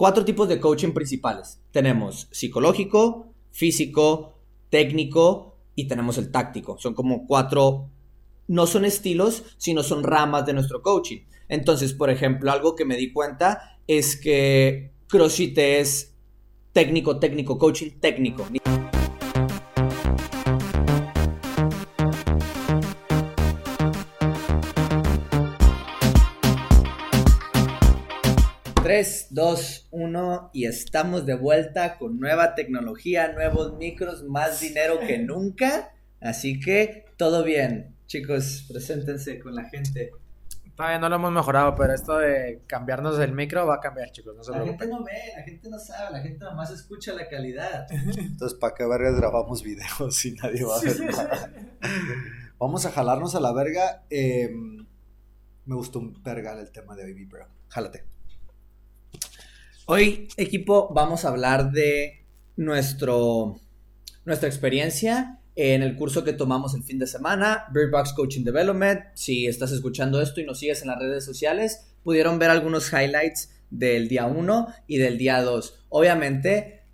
cuatro tipos de coaching principales. Tenemos psicológico, físico, técnico y tenemos el táctico. Son como cuatro, no son estilos, sino son ramas de nuestro coaching. Entonces, por ejemplo, algo que me di cuenta es que CrossFit es técnico, técnico, coaching técnico. 3, 2, 1 y estamos de vuelta con nueva tecnología, nuevos micros, más dinero que nunca. Así que todo bien. Chicos, preséntense con la gente. Todavía no lo hemos mejorado, pero esto de cambiarnos el micro va a cambiar, chicos. No se la gente no ve, la gente no sabe, la gente nomás escucha la calidad. Entonces, ¿para qué vergas grabamos videos si nadie va a ver nada? Vamos a jalarnos a la verga. Em, me gustó un verga el tema de Baby Bro. Jálate. Hoy, equipo, vamos a hablar de nuestro, nuestra experiencia en el curso que tomamos el fin de semana, Bird Box Coaching Development. Si estás escuchando esto y nos sigues en las redes sociales, pudieron ver algunos highlights del día 1 y del día 2. Obviamente,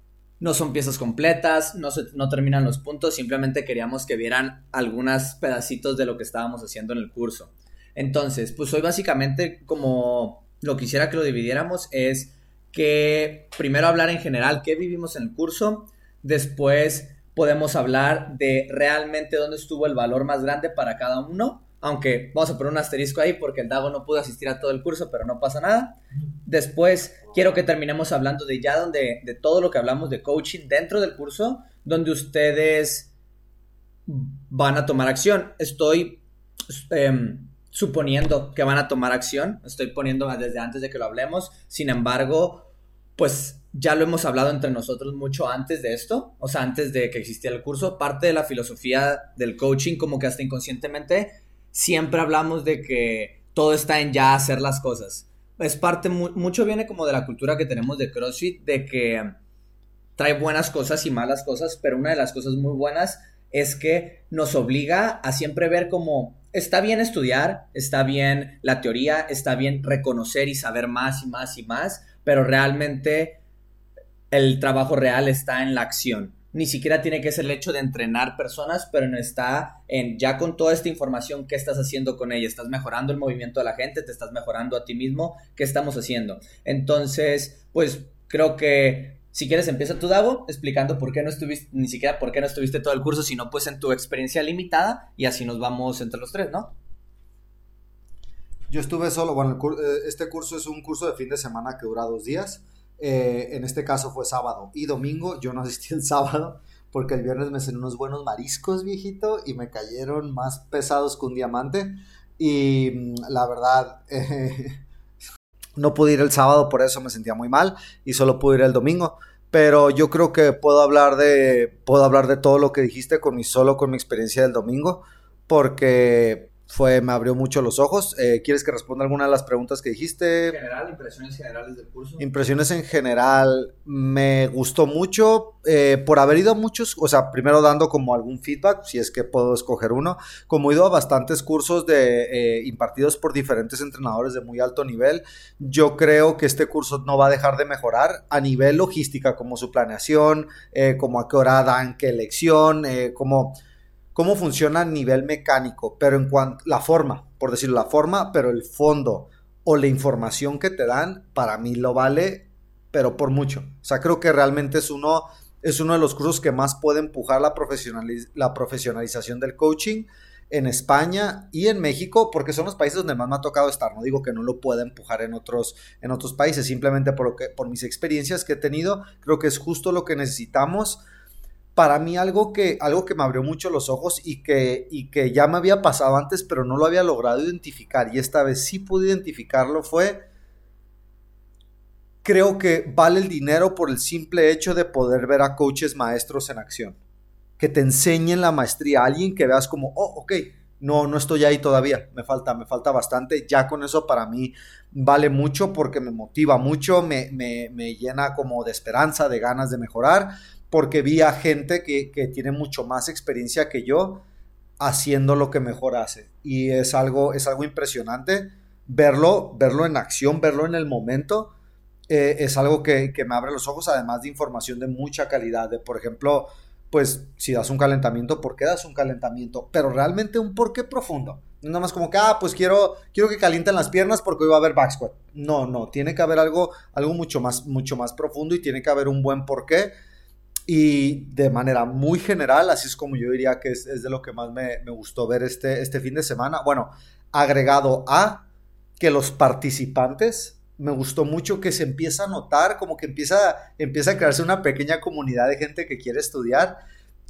no son piezas completas, no, no terminan los puntos, simplemente queríamos que vieran algunos pedacitos de lo que estábamos haciendo en el curso. Entonces, pues hoy básicamente como lo quisiera que lo dividiéramos es que primero hablar en general qué vivimos en el curso, después podemos hablar de realmente dónde estuvo el valor más grande para cada uno, aunque vamos a poner un asterisco ahí porque el Dago no pudo asistir a todo el curso, pero no pasa nada. Después quiero que terminemos hablando de ya donde, de todo lo que hablamos de coaching dentro del curso, donde ustedes van a tomar acción. Estoy em, suponiendo que van a tomar acción, estoy poniendo desde antes de que lo hablemos, sin embargo, pues ya lo hemos hablado entre nosotros mucho antes de esto, o sea, antes de que existiera el curso, parte de la filosofía del coaching, como que hasta inconscientemente, siempre hablamos de que todo está en ya hacer las cosas. Es parte, mucho viene como de la cultura que tenemos de CrossFit, de que trae buenas cosas y malas cosas, pero una de las cosas muy buenas es que nos obliga a siempre ver como está bien estudiar, está bien la teoría, está bien reconocer y saber más y más y más, pero realmente el trabajo real está en la acción. Ni siquiera tiene que ser el hecho de entrenar personas, pero no está en ya con toda esta información, ¿qué estás haciendo con ella? ¿Estás mejorando el movimiento de la gente? ¿Te estás mejorando a ti mismo? ¿Qué estamos haciendo? Entonces, pues creo que si quieres empieza tu Dago explicando por qué no estuviste, ni siquiera por qué no estuviste todo el curso, sino pues en tu experiencia limitada y así nos vamos entre los tres, ¿no? Yo estuve solo, bueno, eh, este curso es un curso de fin de semana que dura dos días. Eh, en este caso fue sábado y domingo. Yo no asistí el sábado porque el viernes me cené unos buenos mariscos, viejito, y me cayeron más pesados que un diamante. Y mm, la verdad, eh, no pude ir el sábado, por eso me sentía muy mal y solo pude ir el domingo. Pero yo creo que puedo hablar de, puedo hablar de todo lo que dijiste con mi, solo con mi experiencia del domingo, porque fue, me abrió mucho los ojos. Eh, ¿Quieres que responda alguna de las preguntas que dijiste? En general, impresiones generales del curso. Impresiones en general, me gustó mucho eh, por haber ido a muchos, o sea, primero dando como algún feedback, si es que puedo escoger uno, como he ido a bastantes cursos de eh, impartidos por diferentes entrenadores de muy alto nivel, yo creo que este curso no va a dejar de mejorar a nivel logística, como su planeación, como a qué hora dan qué lección, como cómo funciona a nivel mecánico, pero en cuanto la forma, por decirlo, la forma, pero el fondo o la información que te dan, para mí lo vale, pero por mucho. O sea, creo que realmente es uno, es uno de los cursos que más puede empujar la, la profesionalización del coaching en España y en México, porque son los países donde más me ha tocado estar. No digo que no lo pueda empujar en otros, en otros países, simplemente por, lo que, por mis experiencias que he tenido, creo que es justo lo que necesitamos para mí algo que, algo que me abrió mucho los ojos y que, y que ya me había pasado antes, pero no lo había logrado identificar, y esta vez sí pude identificarlo, fue, creo que vale el dinero por el simple hecho de poder ver a coaches maestros en acción, que te enseñen la maestría, alguien que veas como, oh, ok, no, no estoy ahí todavía, me falta, me falta bastante, ya con eso para mí vale mucho porque me motiva mucho, me, me, me llena como de esperanza, de ganas de mejorar porque vi a gente que, tiene mucho más experiencia que yo haciendo lo que mejor hace. Y es algo, es algo impresionante verlo, verlo en acción, verlo en el momento. eh, es algo que, que, me abre los ojos, además de información de mucha calidad. De, por ejemplo, pues si das un calentamiento, ¿por qué das un calentamiento? Pero realmente un por qué profundo. No nada más como que, ah, pues quiero, quiero que calienten las piernas porque hoy va a haber back squat. No, no, tiene que haber algo, algo mucho, más, mucho más profundo y tiene que haber un buen porqué. Y de manera muy general, así es como yo diría que es, de lo que más me, me, gustó ver este, este fin de semana. Bueno, agregado a que los participantes me gustó mucho que se empieza a notar, como que empieza, empieza a crearse una pequeña comunidad de gente que quiere estudiar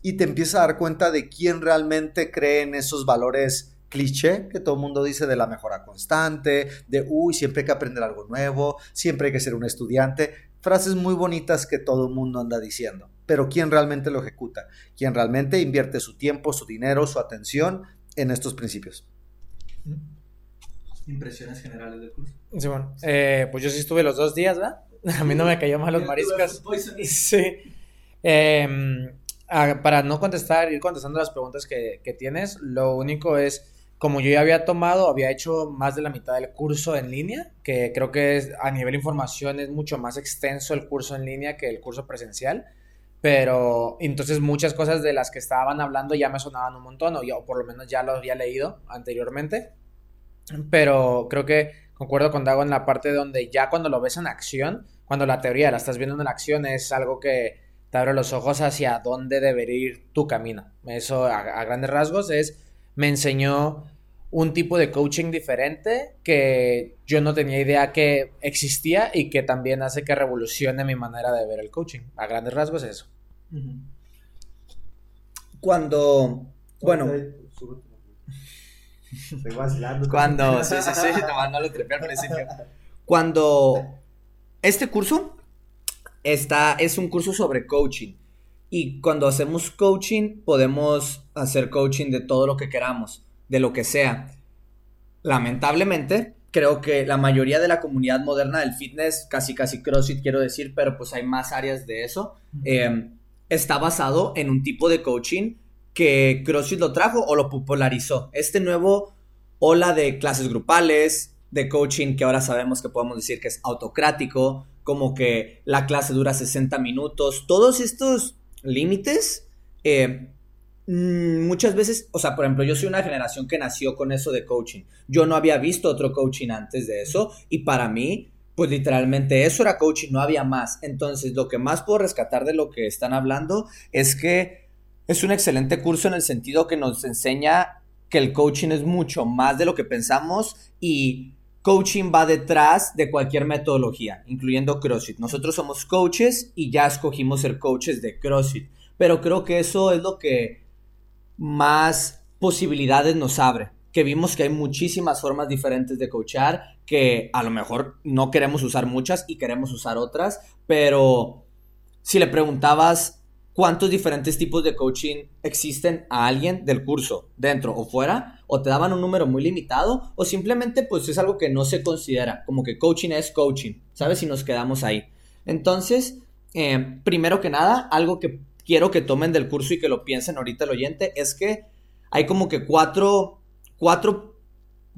y te empieza a dar cuenta de quién realmente cree en esos valores cliché que todo el mundo dice de la mejora constante, de uy, siempre hay que aprender algo nuevo, siempre hay que ser un estudiante, frases muy bonitas que todo el mundo anda diciendo, pero quién realmente lo ejecuta, quién realmente invierte su tiempo, su dinero, su atención en estos principios impresiones generales del curso. Sí, bueno, eh, pues yo sí estuve los dos días, ¿verdad? A mí no me cayó mal los mariscos. Sí. Eh, para no contestar, ir contestando las preguntas que, que, tienes, lo único es, como yo ya había tomado, había hecho más de la mitad del curso en línea, que creo que es, a nivel información es mucho más extenso el curso en línea que el curso presencial, pero entonces muchas cosas de las que estaban hablando ya me sonaban un montón, o, o por lo menos ya lo había leído anteriormente. Pero creo que concuerdo con Dago en la parte donde ya cuando lo ves en acción, cuando la teoría la estás viendo en acción, es algo que te abre los ojos hacia dónde debería ir tu camino. Eso a, grandes rasgos es, me enseñó un tipo de coaching diferente que yo no tenía idea que existía y que también hace que revolucione mi manera de ver el coaching. A grandes rasgos es eso. Cuando, bueno, Estoy vacilando. Cuando, sí, sí, sí, no lo trepé al principio. Cuando este curso está, es un curso sobre coaching. Y cuando hacemos coaching, podemos hacer coaching de todo lo que queramos, de lo que sea. Lamentablemente, creo que la mayoría de la comunidad moderna del fitness, casi casi CrossFit quiero decir, pero pues hay más áreas de eso, eh, está basado en un tipo de coaching que CrossFit lo trajo o lo popularizó. Este nuevo ola de clases grupales, de coaching que ahora sabemos que podemos decir que es autocrático, como que la clase dura 60 minutos, todos estos límites, eh, mm, muchas veces, o sea, por ejemplo, yo soy una generación que nació con eso de coaching. Yo no había visto otro coaching antes de eso y para mí, pues literalmente eso era coaching, no había más. Entonces, lo que más puedo rescatar de lo que están hablando es que es un excelente curso en el sentido que nos enseña que el coaching es mucho más de lo que pensamos y coaching va detrás de cualquier metodología, incluyendo CrossFit. Nosotros somos coaches y ya escogimos ser coaches de CrossFit, pero creo que eso es lo que más posibilidades nos abre, que vimos que hay muchísimas formas diferentes de coachar, que a lo mejor no queremos usar muchas y queremos usar otras, pero si le preguntabas cuántos diferentes tipos de coaching existen a alguien del curso, dentro o fuera, o te daban un número muy limitado, o simplemente pues es algo que no se considera, como que coaching es coaching, ¿sabes? Si nos quedamos ahí. Entonces, eh, primero que nada, algo que quiero que tomen del curso y que lo piensen ahorita el oyente es que hay como que cuatro, cuatro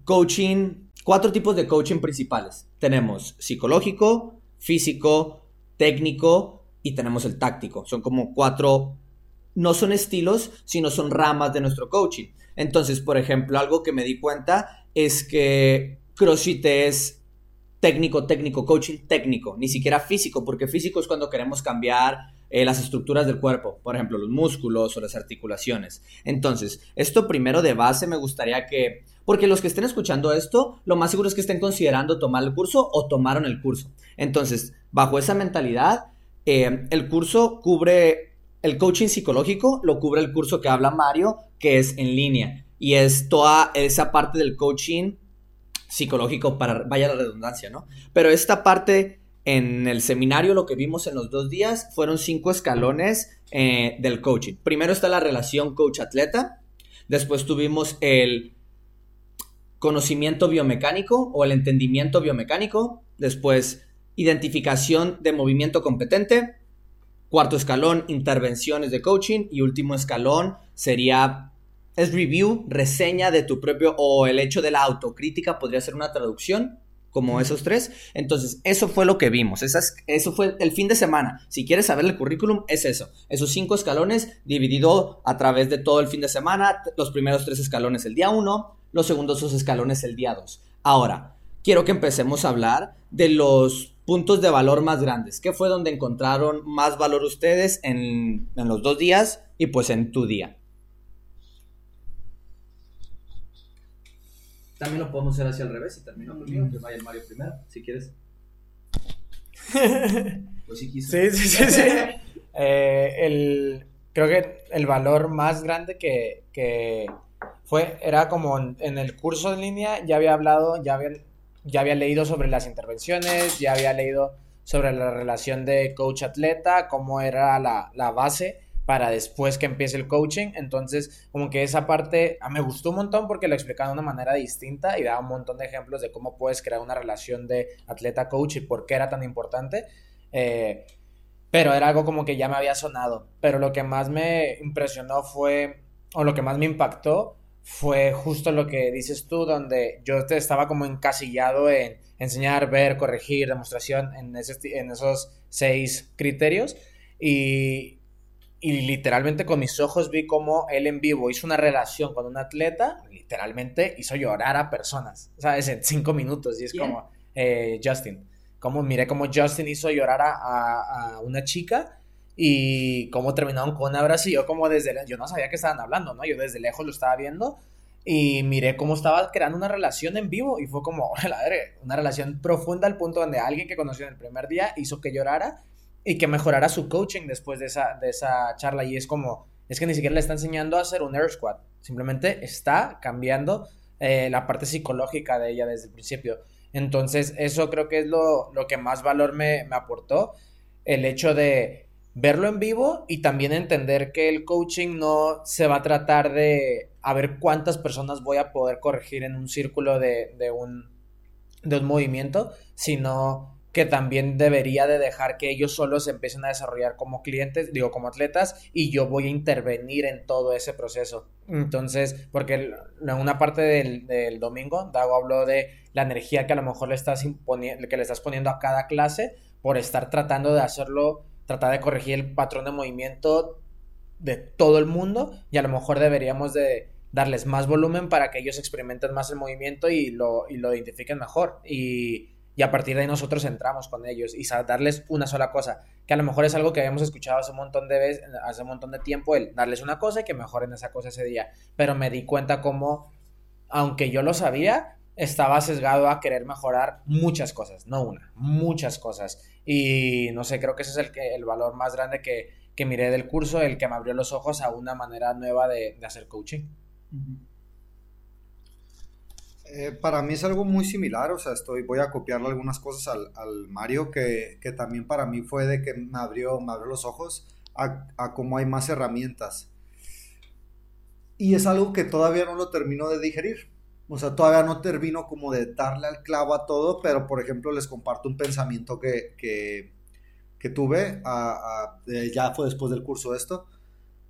coaching, cuatro tipos de coaching principales. Tenemos psicológico, físico, técnico, y tenemos el táctico. Son como cuatro, no son estilos, sino son ramas de nuestro coaching. Entonces, por ejemplo, algo que me di cuenta es que CrossFit es técnico, técnico, coaching técnico, ni siquiera físico, porque físico es cuando queremos cambiar eh, las estructuras del cuerpo, por ejemplo, los músculos o las articulaciones. Entonces, esto primero de base me gustaría que, porque los que estén escuchando esto, lo más seguro es que estén considerando tomar el curso o tomaron el curso. Entonces, bajo esa mentalidad, eh, el curso cubre el coaching psicológico, lo cubre el curso que habla Mario, que es en línea. Y es toda esa parte del coaching psicológico para, vaya la redundancia, ¿no? Pero esta parte en el seminario, lo que vimos en los dos días, fueron cinco escalones eh, del coaching. Primero está la relación coach-atleta, después tuvimos el conocimiento biomecánico o el entendimiento biomecánico, después identificación de movimiento competente. Cuarto escalón, intervenciones de coaching. Y último escalón sería, es review, reseña de tu propio, o el hecho de la autocrítica podría ser una traducción como esos tres. Entonces, eso fue lo que vimos. eso fue el fin de semana. Si quieres saber el currículum, es eso. Esos cinco escalones dividido a través de todo el fin de semana. Los primeros tres escalones el día uno, los segundos dos escalones el día dos. Ahora, quiero que empecemos a hablar de los puntos de valor más grandes. ¿Qué fue donde encontraron más valor ustedes en, en los dos días y pues en tu día? También lo podemos hacer hacia el revés y termino conmigo, que vaya el Mario primero, si quieres. pues sí quise. Sí, sí, sí, eh, el, creo que el valor más grande que, que fue, era como en, el curso en línea, ya había hablado, ya había, ya había leído sobre las intervenciones, ya había leído sobre la relación de coach-atleta, cómo era la, la base para después que empiece el coaching. Entonces, como que esa parte ah, me gustó un montón porque lo explicaba de una manera distinta y daba un montón de ejemplos de cómo puedes crear una relación de atleta-coach y por qué era tan importante. Eh, pero era algo como que ya me había sonado. Pero lo que más me impresionó fue, o lo que más me impactó, fue justo lo que dices tú, donde yo te estaba como encasillado en enseñar, ver, corregir, demostración, en, en esos seis criterios. Y, y literalmente con mis ojos vi cómo él en vivo hizo una relación con un atleta, literalmente hizo llorar a personas, ¿sabes? En cinco minutos. Y es como eh, Justin. Como miré cómo Justin hizo llorar a, una chica y cómo terminaron con un abrazo. Y yo, como desde. Yo no sabía que estaban hablando, ¿no? Yo desde lejos lo estaba viendo y miré cómo estaba creando una relación en vivo. Y fue como, una relación profunda al punto donde alguien que conoció en el primer día hizo que llorara y que mejorara su coaching después de esa, de esa charla. Y es como, es que ni siquiera le está enseñando a hacer un air squat, simplemente está cambiando eh, la parte psicológica de ella desde el principio. Entonces, eso creo que es lo, lo que más valor me, me aportó, el hecho de verlo en vivo y también entender que el coaching no se va a tratar de a ver cuántas personas voy a poder corregir en un círculo de, de, un, de un movimiento, sino que también debería de dejar que ellos solos se empiecen a desarrollar como clientes, digo, como atletas, y yo voy a intervenir en todo ese proceso. Entonces, porque en una parte del, domingo, Dago habló de la energía que a lo mejor le estás que le estás poniendo a cada clase por estar tratando de hacerlo, tratar de corregir el patrón de movimiento de todo el mundo, y a lo mejor deberíamos de darles más volumen para que ellos experimenten más el movimiento y lo, y lo identifiquen mejor. Y y a partir de ahí nosotros entramos con ellos y darles una sola cosa, que a lo mejor es algo que habíamos escuchado hace un montón de veces, hace un montón de tiempo, el darles una cosa y que mejoren esa cosa ese día, pero me di cuenta como, aunque yo lo sabía, estaba sesgado a querer mejorar muchas cosas, no una, muchas cosas. Y no sé, creo que ese es el, valor más grande que, que miré del curso, el que me abrió los ojos a una manera nueva de, hacer coaching. Eh, para mí es algo muy similar, o sea, estoy, voy a copiarle algunas cosas al, Mario, que, también para mí fue de que me abrió, me abrió los ojos a, a cómo hay más herramientas. Y es algo que todavía no lo termino de digerir. O sea, todavía no termino como de darle al clavo a todo, pero por ejemplo les comparto un pensamiento que, que, tuve, ya fue después del curso esto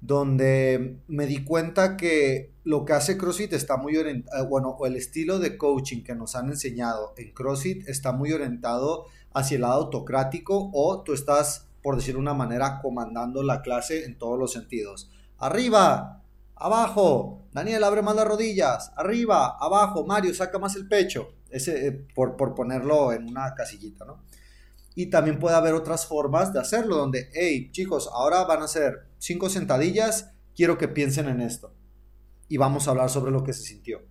donde me di cuenta que lo que hace CrossFit está muy orientado, eh, bueno, o el estilo de coaching que nos han enseñado en CrossFit está muy orientado hacia el lado autocrático o tú estás, por decir una manera, comandando la clase en todos los sentidos. Arriba, abajo, Daniel abre más las rodillas, arriba, abajo, Mario saca más el pecho, ese, eh, por, por ponerlo en una casillita, ¿no? Y también puede haber otras formas de hacerlo, donde, hey, chicos, ahora van a hacer cinco sentadillas, quiero que piensen en esto. Y vamos a hablar sobre lo que se sintió.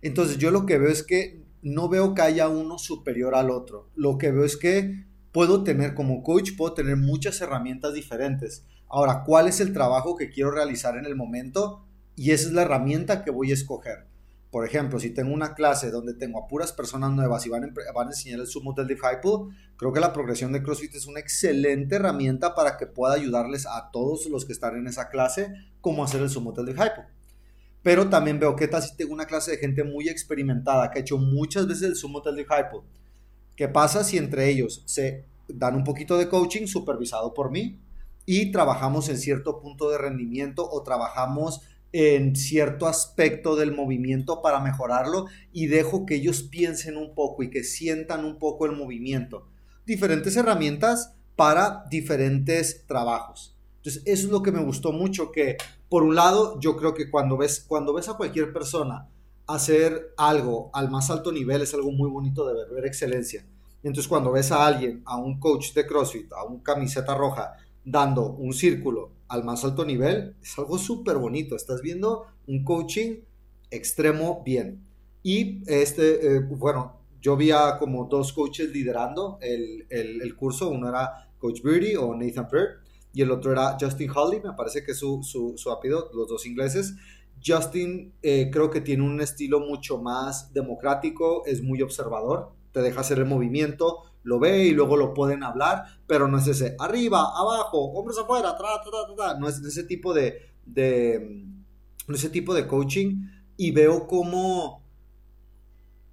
Entonces yo lo que veo es que no veo que haya uno superior al otro. Lo que veo es que puedo tener como coach, puedo tener muchas herramientas diferentes. Ahora, ¿cuál es el trabajo que quiero realizar en el momento? Y esa es la herramienta que voy a escoger. Por ejemplo, si tengo una clase donde tengo a puras personas nuevas y van a, enseñar el Sumo del Disciple, creo que la progresión de CrossFit es una excelente herramienta para que pueda ayudarles a todos los que están en esa clase cómo hacer el Sumo del Disciple. Pero también veo que tal si tengo una clase de gente muy experimentada que ha hecho muchas veces el Sumo del Disciple. ¿Qué pasa si entre ellos se dan un poquito de coaching supervisado por mí y trabajamos en cierto punto de rendimiento o trabajamos en cierto aspecto del movimiento para mejorarlo y dejo que ellos piensen un poco y que sientan un poco el movimiento. Diferentes herramientas para diferentes trabajos. Entonces, eso es lo que me gustó mucho, que por un lado, yo creo que cuando ves, cuando ves a cualquier persona hacer algo al más alto nivel, es algo muy bonito de ver, ver excelencia. Entonces, cuando ves a alguien, a un coach de CrossFit, a un camiseta roja, dando un círculo al más alto nivel, es algo súper bonito. Estás viendo un coaching extremo bien. Y este, eh, bueno, yo vi como dos coaches liderando el, el, curso. Uno era Coach Birdie o Nathan Bird y el otro era Justin Holly, me parece que es su, su, su los dos ingleses. Justin eh, creo que tiene un estilo mucho más democrático, es muy observador, te deja hacer el movimiento, lo ve y luego lo pueden hablar, pero no es ese arriba, abajo, hombres afuera, tra, tra, tra, no es ese tipo de, de ese tipo de coaching y veo cómo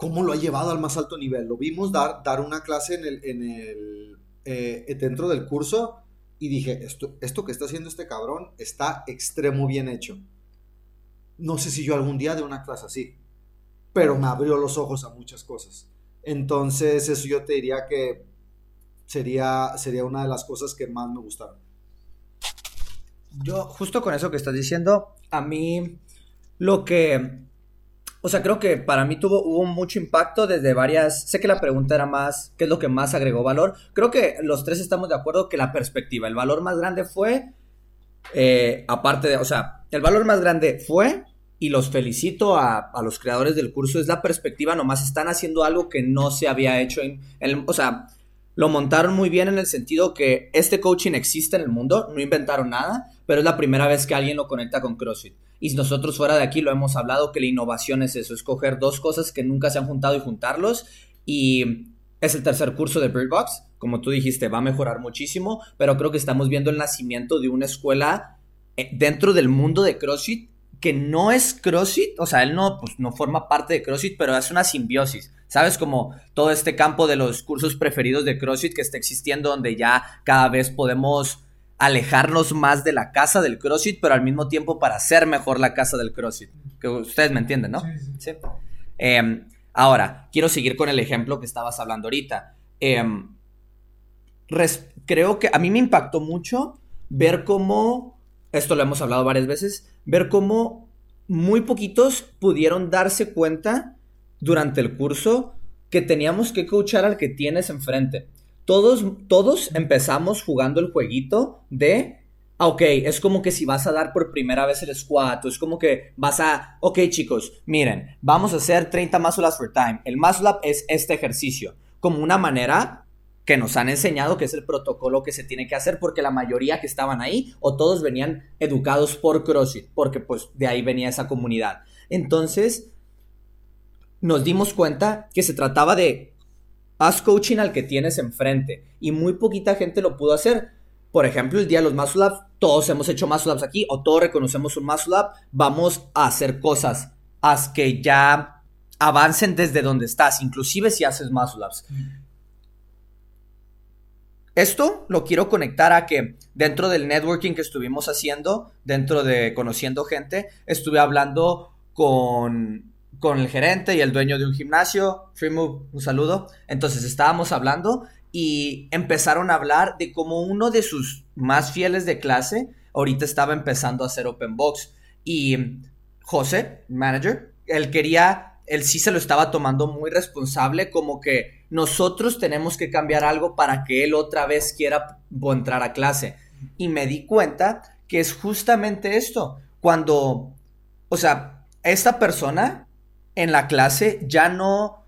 cómo lo ha llevado al más alto nivel. Lo vimos dar, dar una clase en el, en el eh, dentro del curso y dije, esto, esto que está haciendo este cabrón está extremo bien hecho. No sé si yo algún día de una clase así, pero me abrió los ojos a muchas cosas. Entonces, eso yo te diría que sería, sería una de las cosas que más me gustaron. Yo, justo con eso que estás diciendo, a mí lo que o sea, creo que para mí tuvo, hubo mucho impacto desde varias. Sé que la pregunta era más, ¿qué es lo que más agregó valor? Creo que los tres estamos de acuerdo que la perspectiva, el valor más grande fue, eh, aparte de, o sea, el valor más grande fue, y los felicito a, los creadores del curso, es la perspectiva, nomás están haciendo algo que no se había hecho en, el, o sea, lo montaron muy bien en el sentido que este coaching existe en el mundo, no inventaron nada, pero es la primera vez que alguien lo conecta con CrossFit. Y nosotros fuera de aquí lo hemos hablado que la innovación es eso, escoger dos cosas que nunca se han juntado y juntarlos. Y es el tercer curso de Birdbox, como tú dijiste, va a mejorar muchísimo, pero creo que estamos viendo el nacimiento de una escuela eh, dentro del mundo de CrossFit que no es CrossFit, o sea, él no, pues, no forma parte de CrossFit, pero es una simbiosis. ¿Sabes? Como todo este campo de los cursos preferidos de CrossFit que está existiendo, donde ya cada vez podemos alejarnos más de la casa del CrossFit, pero al mismo tiempo para hacer mejor la casa del CrossFit. Que ustedes me entienden, ¿no? Sí. Em, ahora, quiero seguir con el ejemplo que estabas hablando ahorita. Em, creo que a mí me impactó mucho ver cómo, esto lo hemos hablado varias veces, ver cómo muy poquitos pudieron darse cuenta durante el curso que teníamos que coachar al que tienes enfrente todos, todos empezamos jugando el jueguito de, ah, ok, es como que si vas a dar por primera vez el squat, es como que vas a, ok chicos, miren, vamos a hacer 30 muscle ups for time. El muscle up es este ejercicio, como una manera que nos han enseñado que es el protocolo que se tiene que hacer porque la mayoría que estaban ahí o todos venían educados por CrossFit, porque pues de ahí venía esa comunidad. Entonces, nos dimos cuenta que se trataba de haz coaching al que tienes enfrente. Y muy poquita gente lo pudo hacer. Por ejemplo, el día de los muscle ups, todos hemos hecho muscle ups aquí o todos reconocemos un muscle up. Vamos a hacer cosas. Haz que ya avancen desde donde estás, inclusive si haces muscle ups. Esto lo quiero conectar a que dentro del networking que estuvimos haciendo, dentro de conociendo gente, estuve hablando con con el gerente y el dueño de un gimnasio, Freemove, un saludo. Entonces estábamos hablando y empezaron a hablar de cómo uno de sus más fieles de clase ahorita estaba empezando a hacer open box y José, manager, él quería, él sí se lo estaba tomando muy responsable, como que nosotros tenemos que cambiar algo para que él otra vez quiera entrar a clase. Y me di cuenta que es justamente esto, cuando, o sea, esta persona en la clase ya no,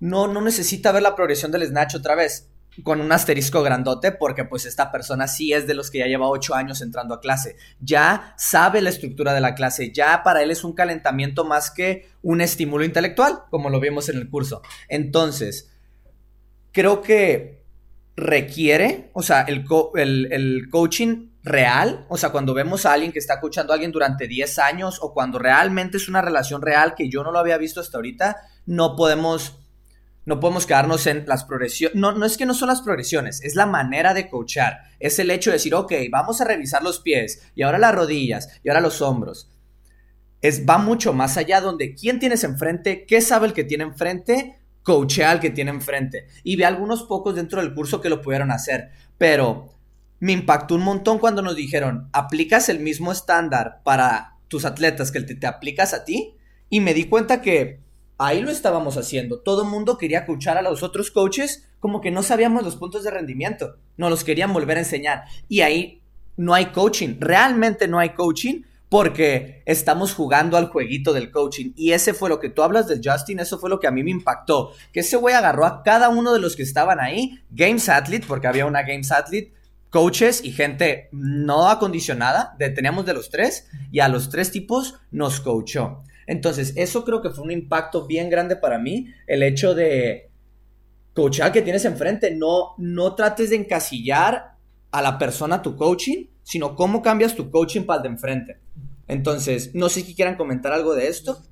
no, no necesita ver la progresión del snatch otra vez con un asterisco grandote porque pues esta persona sí es de los que ya lleva ocho años entrando a clase. Ya sabe la estructura de la clase, ya para él es un calentamiento más que un estímulo intelectual, como lo vimos en el curso. Entonces, creo que requiere, o sea, el, el, coaching real, o sea, cuando vemos a alguien que está escuchando a alguien durante 10 años o cuando realmente es una relación real que yo no lo había visto hasta ahorita, no podemos no podemos quedarnos en las progresiones. No, no es que no son las progresiones, es la manera de coachar. Es el hecho de decir, ok, vamos a revisar los pies y ahora las rodillas y ahora los hombros. es, va mucho más allá donde quién tienes enfrente, qué sabe el que tiene enfrente, coachea al que tiene enfrente. Y ve algunos pocos dentro del curso que lo pudieron hacer, pero me impactó un montón cuando nos dijeron, aplicas el mismo estándar para tus atletas que el que te aplicas a ti, y me di cuenta que ahí lo estábamos haciendo. Todo el mundo quería coachar a los otros coaches como que no sabíamos los puntos de rendimiento, no los querían volver a enseñar. Y ahí no hay coaching, realmente no hay coaching porque estamos jugando al jueguito del coaching. Y ese fue lo que tú hablas del Justin, eso fue lo que a mí me impactó. Que ese güey agarró a cada uno de los que estaban ahí, Games Athlete, porque había una Games Athlete, coaches y gente no acondicionada, teníamos de los tres, y a los tres tipos nos coachó. Entonces, eso creo que fue un impacto bien grande para mí, el hecho de coachar que tienes enfrente, no, no trates de encasillar a la persona tu coaching, sino cómo cambias tu coaching para el de enfrente. Entonces, no sé si quieran comentar algo de esto.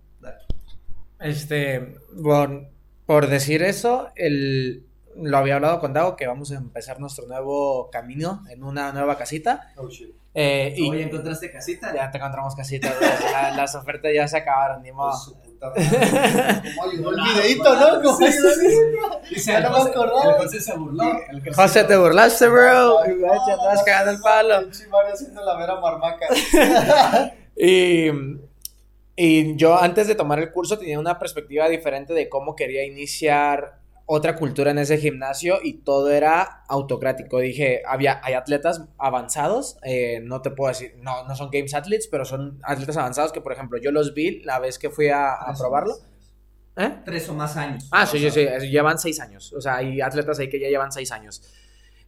Este, bueno, por decir eso, el, lo había hablado con Dago que vamos a empezar nuestro nuevo camino en una nueva casita. Oh, eh, y ¿ya encontraste casita? Ya te encontramos casita. las ofertas ya se acabaron, ni modo. Como el videito, ¿no? Como ya no me acordaba. José se burló. José, te burlaste, bro. Ya estás cagando el palo. haciendo la vera marmaca. y, y yo antes de tomar el curso tenía una perspectiva diferente de cómo quería iniciar otra cultura en ese gimnasio y todo era autocrático. Dije, había, hay atletas avanzados, eh, no te puedo decir, no, no son Games Athletes, pero son atletas avanzados que, por ejemplo, yo los vi la vez que fui a, probarlo. ¿Eh? Tres o más años. Ah, sí, sí, sí, llevan seis años. O sea, hay atletas ahí que ya llevan seis años.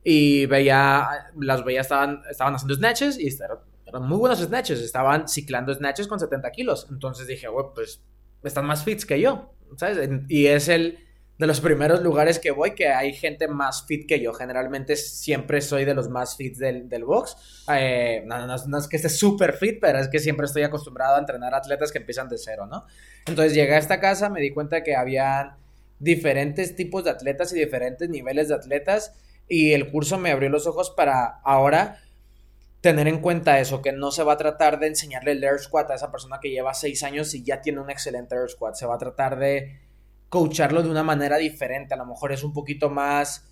Y veía, las veía, estaban, estaban haciendo snatches y eran, muy buenos snatches. Estaban ciclando snatches con 70 kilos. Entonces dije, güey, pues están más fits que yo, ¿sabes? Y es el de los primeros lugares que voy que hay gente más fit que yo. Generalmente siempre soy de los más fit del, del box. Eh, no, no, es que esté súper fit, pero es que siempre estoy acostumbrado a entrenar atletas que empiezan de cero, ¿no? Entonces llegué a esta casa, me di cuenta que había diferentes tipos de atletas y diferentes niveles de atletas y el curso me abrió los ojos para ahora tener en cuenta eso, que no se va a tratar de enseñarle el air squat a esa persona que lleva seis años y ya tiene un excelente air squat, se va a tratar de coacharlo de una manera diferente. A lo mejor es un poquito más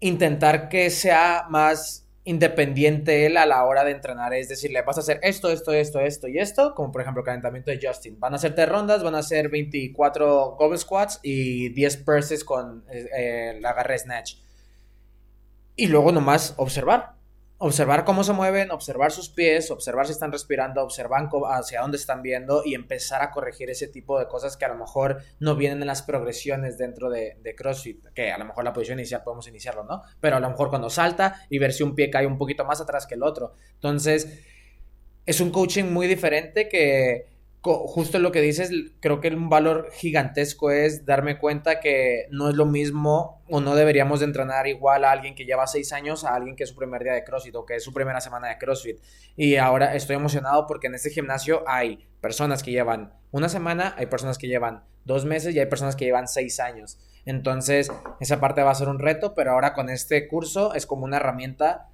intentar que sea más independiente él a la hora de entrenar. Es decir, le vas a hacer esto, esto, esto, esto y esto, como por ejemplo calentamiento de Justin. Van a hacerte rondas, van a hacer 24 goblet squats y 10 presses con eh, eh, el agarre snatch. Y luego nomás observar observar cómo se mueven, observar sus pies, observar si están respirando, observar hacia dónde están viendo y empezar a corregir ese tipo de cosas que a lo mejor no vienen en las progresiones dentro de, CrossFit, que a lo mejor la posición inicial podemos iniciarlo, ¿no? Pero a lo mejor cuando salta y ver si un pie cae un poquito más atrás que el otro. Entonces, es un coaching muy diferente que justo lo que dices, creo que un valor gigantesco es darme cuenta que no es lo mismo o no deberíamos de entrenar igual a alguien que lleva seis años a alguien que es su primer día de CrossFit o que es su primera semana de CrossFit. Y ahora estoy emocionado porque en este gimnasio hay personas que llevan una semana, hay personas que llevan dos meses y hay personas que llevan seis años. Entonces, esa parte va a ser un reto, pero ahora con este curso es como una herramienta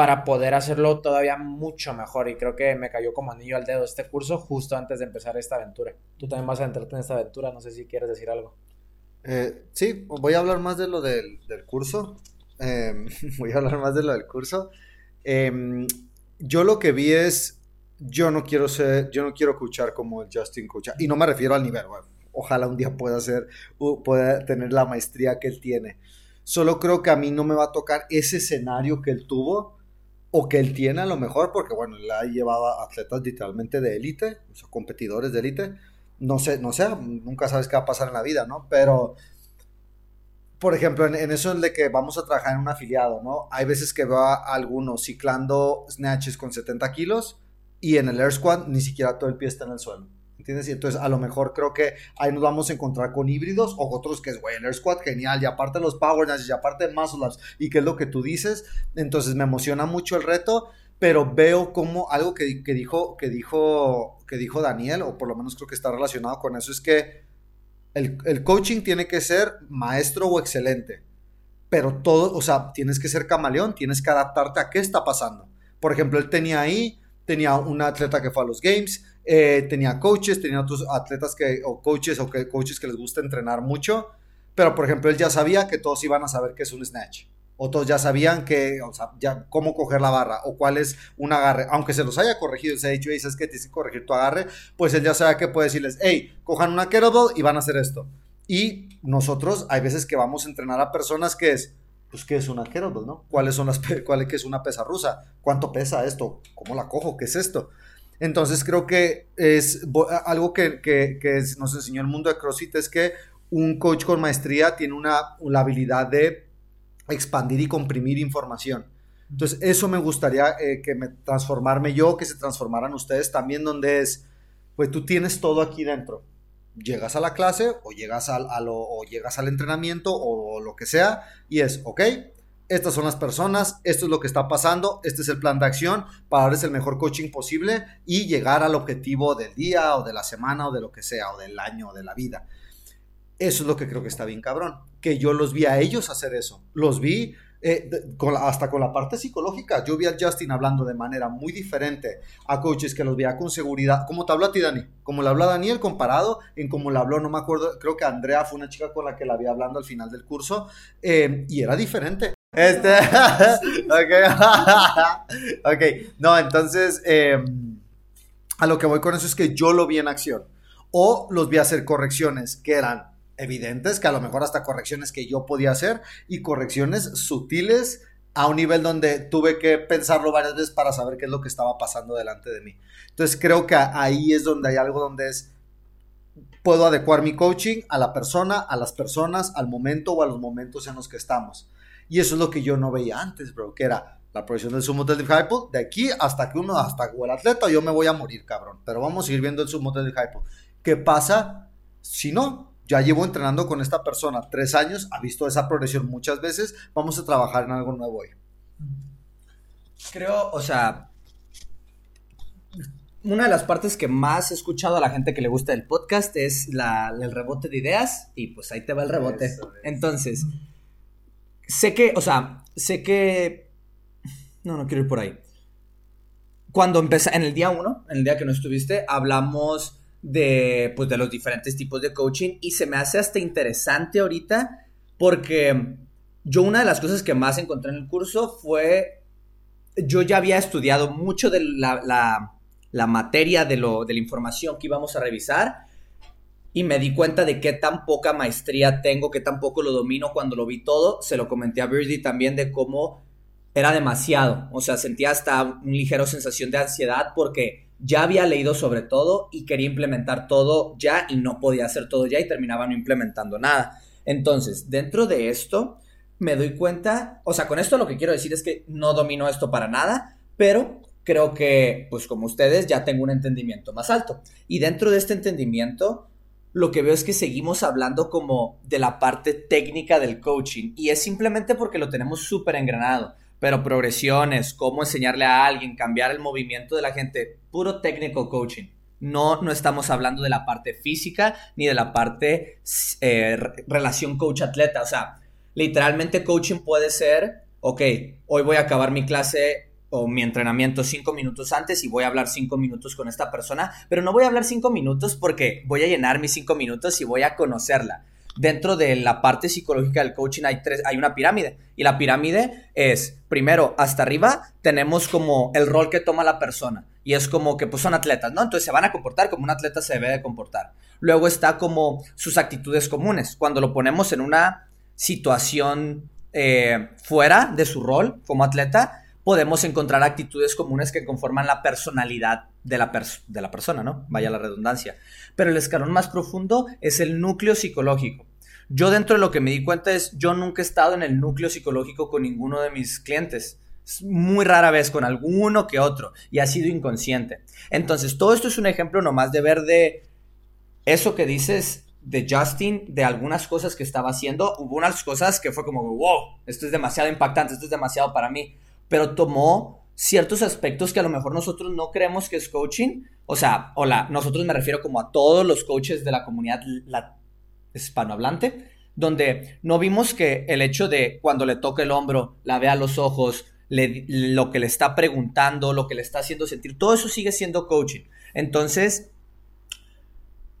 para poder hacerlo todavía mucho mejor. Y creo que me cayó como anillo al dedo este curso justo antes de empezar esta aventura. Tú también vas a entrarte en esta aventura, no sé si quieres decir algo. Eh, sí, voy a hablar más de lo del, curso. Em, voy a hablar más de lo del curso. Em, yo lo que vi es, yo no quiero ser, yo no quiero escuchar como el Justin Kucha. Y no me refiero al nivel, ojalá un día pueda ser, pueda tener la maestría que él tiene. Solo creo que a mí no me va a tocar ese escenario que él tuvo o que él tiene a lo mejor, porque bueno, él ha llevado a atletas literalmente de élite, o sea, competidores de élite, no sé, no sé, nunca sabes qué va a pasar en la vida, ¿no? Pero, por ejemplo, en, eso de que vamos a trabajar en un afiliado, ¿no? Hay veces que veo a algunos ciclando snatches con 70 kilos y en el air squat ni siquiera todo el pie está en el suelo. ¿Entiendes? Y entonces a lo mejor creo que ahí nos vamos a encontrar con híbridos o otros que es, güey, el Air Squad genial, y aparte los Power Snatches, y aparte Muscle Ups, y qué es lo que tú dices. Entonces me emociona mucho el reto, pero veo como algo que, que, dijo, que, dijo, que dijo Daniel, o por lo menos creo que está relacionado con eso, es que el, el coaching tiene que ser maestro o excelente, pero todo, o sea, tienes que ser camaleón, tienes que adaptarte a qué está pasando. Por ejemplo, él tenía ahí tenía una atleta que fue a los Games, eh, tenía coaches, tenía otros atletas que, o coaches o que, coaches que les gusta entrenar mucho, pero por ejemplo él ya sabía que todos iban a saber qué es un snatch. O todos ya sabían que, o sea, ya cómo coger la barra o cuál es un agarre. Aunque se los haya corregido, se ha dicho, hey, sabes que tienes que corregir tu agarre, pues él ya sabe que puede decirles, hey, cojan una kettlebell y van a hacer esto. Y nosotros, hay veces que vamos a entrenar a personas que es, pues, ¿qué es una kettlebell, no? ¿Cuáles son las, cuál es una pesa rusa? ¿Cuánto pesa esto? ¿Cómo la cojo? ¿Qué es esto? Entonces creo que es algo que, nos enseñó el mundo de CrossFit es que un coach con maestría tiene una, la habilidad de expandir y comprimir información. Entonces eso me gustaría eh, que me transformarme yo, que se transformaran ustedes también, donde es, pues tú tienes todo aquí dentro. Llegas a la clase o llegas al, o llegas al entrenamiento o lo que sea y es, ok, estas son las personas, esto es lo que está pasando, este es el plan de acción para darles el mejor coaching posible y llegar al objetivo del día o de la semana o de lo que sea, o del año o de la vida. Eso es lo que creo que está bien cabrón, que yo los vi a ellos hacer eso, los vi eh, hasta con la parte psicológica. Yo vi a Justin hablando de manera muy diferente a coaches que los veía con seguridad, como te habló a ti, Dani, como le habló a Daniel comparado en como le habló, no me acuerdo, creo que Andrea fue una chica con la que la había hablando al final del curso, eh, y era diferente. Este, ok, ok, no, entonces, em, a lo que voy con eso es que yo lo vi en acción, o los vi hacer correcciones que eran evidentes, que a lo mejor hasta correcciones que yo podía hacer y correcciones sutiles a un nivel donde tuve que pensarlo varias veces para saber qué es lo que estaba pasando delante de mí. Entonces creo que ahí es donde hay algo donde es, puedo adecuar mi coaching a la persona, a las personas, al momento o a los momentos en los que estamos. Y eso es lo que yo no veía antes, bro, que era la progresión del sumo del hypo, de aquí hasta que uno, hasta el atleta, yo me voy a morir, cabrón. Pero vamos a seguir viendo el sumo del hypo. ¿Qué pasa si no? ya llevo entrenando con esta persona tres años, ha visto esa progresión muchas veces, vamos a trabajar en algo nuevo hoy. Creo, o sea, una de las partes que más he escuchado a la gente que le gusta del podcast es el rebote de ideas y pues ahí te va el rebote. Entonces, sé que, o sea, sé que... No, no quiero ir por ahí. Cuando empecé, en el día uno, en el día que no estuviste, hablamos de, pues, de los diferentes tipos de coaching y se me hace hasta interesante ahorita porque yo una de las cosas que más encontré en el curso fue, yo ya había estudiado mucho de la, la, materia de, lo, de la información que íbamos a revisar y me di cuenta de qué tan poca maestría tengo, qué tan poco lo domino cuando lo vi todo. Se lo comenté a Birdie también de cómo era demasiado. O sea, sentía hasta una ligera sensación de ansiedad porque ya había leído sobre todo y quería implementar todo ya y no podía hacer todo ya y terminaba no implementando nada. Entonces, dentro de esto, me doy cuenta, o sea, con esto lo que quiero decir es que no domino esto para nada, pero creo que, pues como ustedes, ya tengo un entendimiento más alto. Y dentro de este entendimiento, lo que veo es que seguimos hablando como de la parte técnica del coaching y es simplemente porque lo tenemos súper engranado pero progresiones, cómo enseñarle a alguien, cambiar el movimiento de la gente, puro técnico coaching. No, no estamos hablando de la parte física ni de la parte eh, relación coach-atleta. O sea, literalmente coaching puede ser, ok, hoy voy a acabar mi clase o mi entrenamiento cinco minutos antes y voy a hablar cinco minutos con esta persona, pero no voy a hablar cinco minutos porque voy a llenar mis cinco minutos y voy a conocerla dentro de la parte psicológica del coaching hay, tres, hay una pirámide. Y la pirámide es, primero, hasta arriba tenemos como el rol que toma la persona. Y es como que pues son atletas, ¿no? Entonces se van a comportar como un atleta se debe de comportar. Luego está como sus actitudes comunes. Cuando lo ponemos en una situación eh, fuera de su rol como atleta, podemos encontrar actitudes comunes que conforman la personalidad de la, de la persona, ¿no? Vaya la redundancia. Pero el escalón más profundo es el núcleo psicológico. Yo dentro de lo que me di cuenta es, yo nunca he estado en el núcleo psicológico con ninguno de mis clientes. Es muy rara vez con alguno que otro y ha sido inconsciente. Entonces, todo esto es un ejemplo nomás de ver de eso que dices de Justin, de algunas cosas que estaba haciendo. Hubo unas cosas que fue como, wow, esto es demasiado impactante, esto es demasiado para mí pero tomó ciertos aspectos que a lo mejor nosotros no creemos que es coaching. O sea, hola, nosotros me refiero como a todos los coaches de la comunidad hispanohablante, donde no vimos que el hecho de cuando le toca el hombro, la vea a los ojos, lo que le está preguntando, lo que le está haciendo sentir, todo eso sigue siendo coaching. Entonces,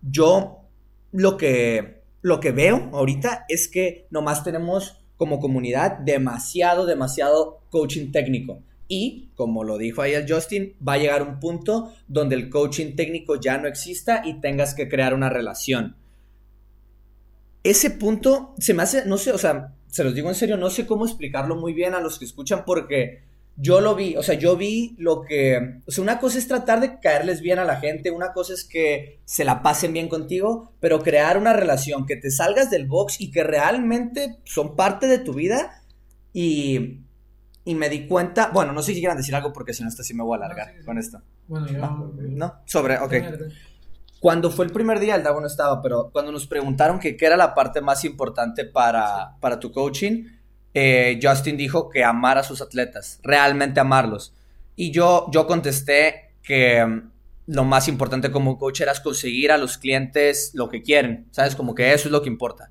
yo lo que, lo que veo ahorita es que nomás tenemos como comunidad demasiado, demasiado coaching técnico. Y, como lo dijo ahí el Justin, va a llegar un punto donde el coaching técnico ya no exista y tengas que crear una relación. Ese punto se me hace, no sé, o sea, se los digo en serio, no sé cómo explicarlo muy bien a los que escuchan porque yo lo vi, o sea, yo vi lo que, o sea, una cosa es tratar de caerles bien a la gente, una cosa es que se la pasen bien contigo, pero crear una relación, que te salgas del box y que realmente son parte de tu vida y, y me di cuenta, bueno, no sé si quieran decir algo porque si no, esto sí me voy a alargar con esto. Bueno, yo... ¿No? Sobre, ok. Cuando fue el primer día, el Dago no estaba, pero cuando nos preguntaron que qué era la parte más importante para, para tu coaching, eh, Justin dijo que amar a sus atletas, realmente amarlos. Y yo, yo contesté que mm, lo más importante como coach era conseguir a los clientes lo que quieren, ¿sabes? Como que eso es lo que importa.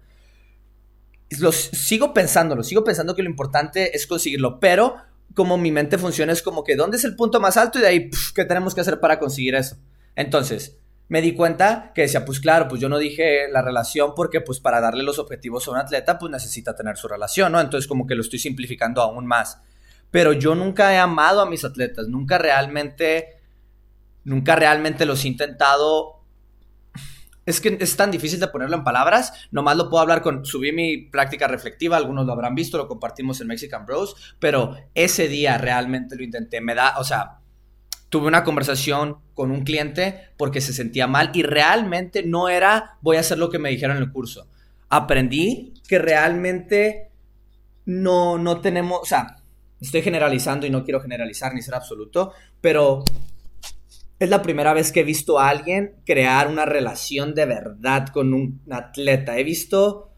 Los, sigo pensándolo, sigo pensando que lo importante es conseguirlo, pero como mi mente funciona es como que ¿dónde es el punto más alto? Y de ahí, ¿qué tenemos que hacer para conseguir eso? Entonces, me di cuenta que decía, pues claro, pues yo no dije la relación porque pues para darle los objetivos a un atleta pues necesita tener su relación, ¿no? Entonces como que lo estoy simplificando aún más. Pero yo nunca he amado a mis atletas, nunca realmente, nunca realmente los he intentado. Es que es tan difícil de ponerlo en palabras, nomás lo puedo hablar con, subí mi práctica reflectiva, algunos lo habrán visto, lo compartimos en Mexican Bros, pero ese día realmente lo intenté, me da, o sea, tuve una conversación con un cliente porque se sentía mal y realmente no era voy a hacer lo que me dijeron en el curso. Aprendí que realmente no, no tenemos, o sea, estoy generalizando y no quiero generalizar ni ser absoluto, pero es la primera vez que he visto a alguien crear una relación de verdad con un atleta. He visto,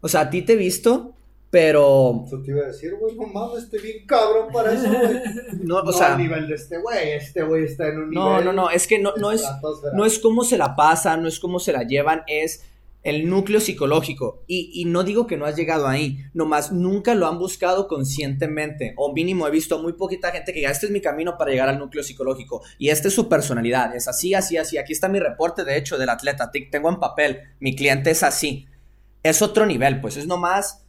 o sea, a ti te he visto pero. Eso te iba a decir, güey, no mames, estoy bien cabrón para eso, güey. No, o sea. a nivel de este güey, este güey está en un no, nivel. No, no, no, es que no, no es. No es cómo se la pasa, no es cómo se la llevan, es el núcleo psicológico. Y, y, no digo que no has llegado ahí, nomás nunca lo han buscado conscientemente. O mínimo he visto muy poquita gente que diga, este es mi camino para llegar al núcleo psicológico. Y esta es su personalidad, es así, así, así. Aquí está mi reporte, de hecho, del atleta. Tengo en papel, mi cliente es así. Es otro nivel, pues es nomás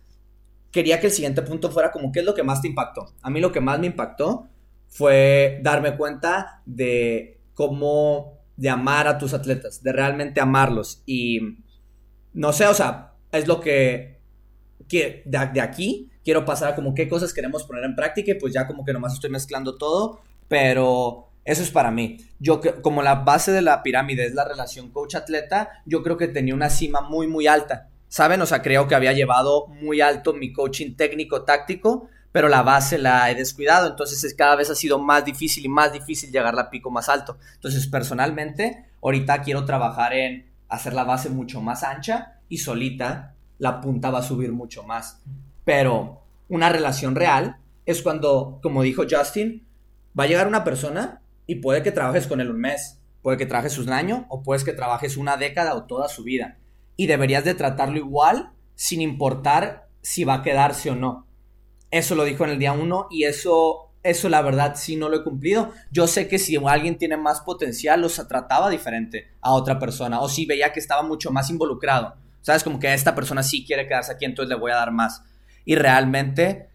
quería que el siguiente punto fuera como, ¿qué es lo que más te impactó? A mí lo que más me impactó fue darme cuenta de cómo, de amar a tus atletas, de realmente amarlos. Y no sé, o sea, es lo que, que de, aquí quiero pasar a como qué cosas queremos poner en práctica y pues ya como que nomás estoy mezclando todo, pero... Eso es para mí. Yo, como la base de la pirámide es la relación coach-atleta, yo creo que tenía una cima muy, muy alta ¿saben? O sea, creo que había llevado muy alto mi coaching técnico-táctico, pero la base la he descuidado, entonces cada vez ha sido más difícil y más difícil llegar a pico más alto. Entonces, personalmente, ahorita quiero trabajar en hacer la base mucho más ancha y solita la punta va a subir mucho más. Pero una relación real es cuando, como dijo Justin, va a llegar una persona y puede que trabajes con él un mes, puede que trabajes un año o puedes que trabajes una década o toda su vida y deberías de tratarlo igual sin importar si va a quedarse o no. Eso lo dijo en el día uno y eso, eso la verdad sí no lo he cumplido. Yo sé que si alguien tiene más potencial, los trataba diferente a otra persona o si veía que estaba mucho más involucrado. ¿Sabes? Como que esta persona sí quiere quedarse aquí, entonces le voy a dar más. Y realmente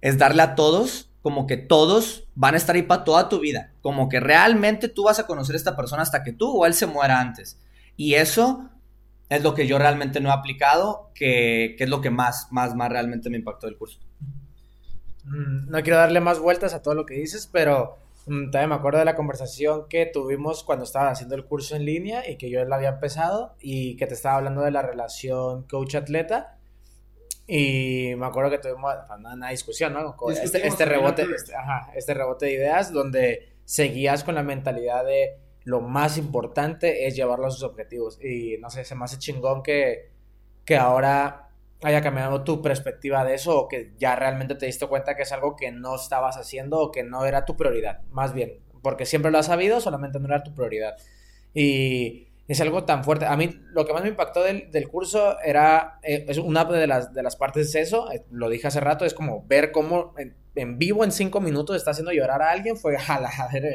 es darle a todos como que todos van a estar ahí para toda tu vida. Como que realmente tú vas a conocer a esta persona hasta que tú o él se muera antes. Y eso es lo que yo realmente no he aplicado, que, es lo que más, más, más realmente me impactó del curso. Mm, no quiero darle más vueltas a todo lo que dices, pero mm, también me acuerdo de la conversación que tuvimos cuando estaba haciendo el curso en línea y que yo la había empezado y que te estaba hablando de la relación coach-atleta. Y me acuerdo que tuvimos una discusión, ¿no? Este, este, rebote, este, este rebote de ideas donde seguías con la mentalidad de lo más importante es llevarlo a sus objetivos. Y no sé, se me hace chingón que, que ahora haya cambiado tu perspectiva de eso o que ya realmente te diste cuenta que es algo que no estabas haciendo o que no era tu prioridad, más bien, porque siempre lo has sabido, solamente no era tu prioridad. Y es algo tan fuerte. A mí lo que más me impactó del, del curso era, eh, es una de las, de las partes de eso, eh, lo dije hace rato, es como ver cómo en, en vivo en cinco minutos está haciendo llorar a alguien, fue a la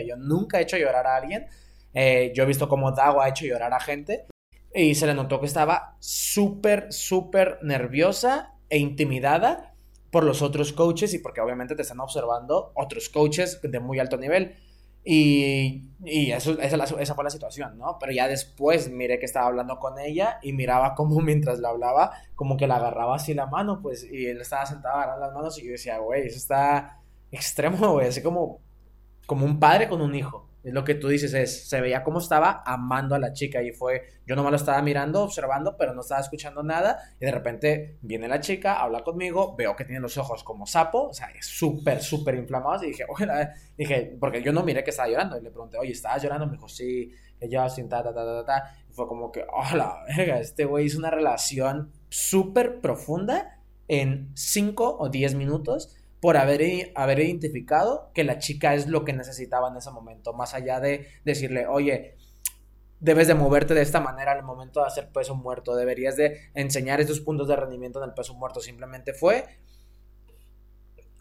yo nunca he hecho llorar a alguien Eh, yo he visto cómo Dago ha hecho llorar a gente y se le notó que estaba súper, súper nerviosa e intimidada por los otros coaches y porque obviamente te están observando otros coaches de muy alto nivel. Y, y eso, esa, esa, fue la situación, ¿no? Pero ya después miré que estaba hablando con ella y miraba como mientras la hablaba, como que la agarraba así la mano, pues, y él estaba sentado agarrando las manos y yo decía, güey, eso está extremo, güey, así como, como un padre con un hijo. Es lo que tú dices, es, se veía como estaba amando a la chica y fue, yo nomás lo estaba mirando, observando, pero no estaba escuchando nada y de repente viene la chica, habla conmigo, veo que tiene los ojos como sapo, o sea, súper, súper inflamados y dije, oye, dije, porque yo no miré que estaba llorando y le pregunté, oye, ¿estabas llorando? Me dijo, sí, yo sin ta, ta, ta, ta, ta, y fue como que, hola, verga, este güey hizo una relación súper profunda en 5 o 10 minutos por haber, haber identificado que la chica es lo que necesitaba en ese momento, más allá de decirle, oye, debes de moverte de esta manera al momento de hacer peso muerto, deberías de enseñar estos puntos de rendimiento en el peso muerto, simplemente fue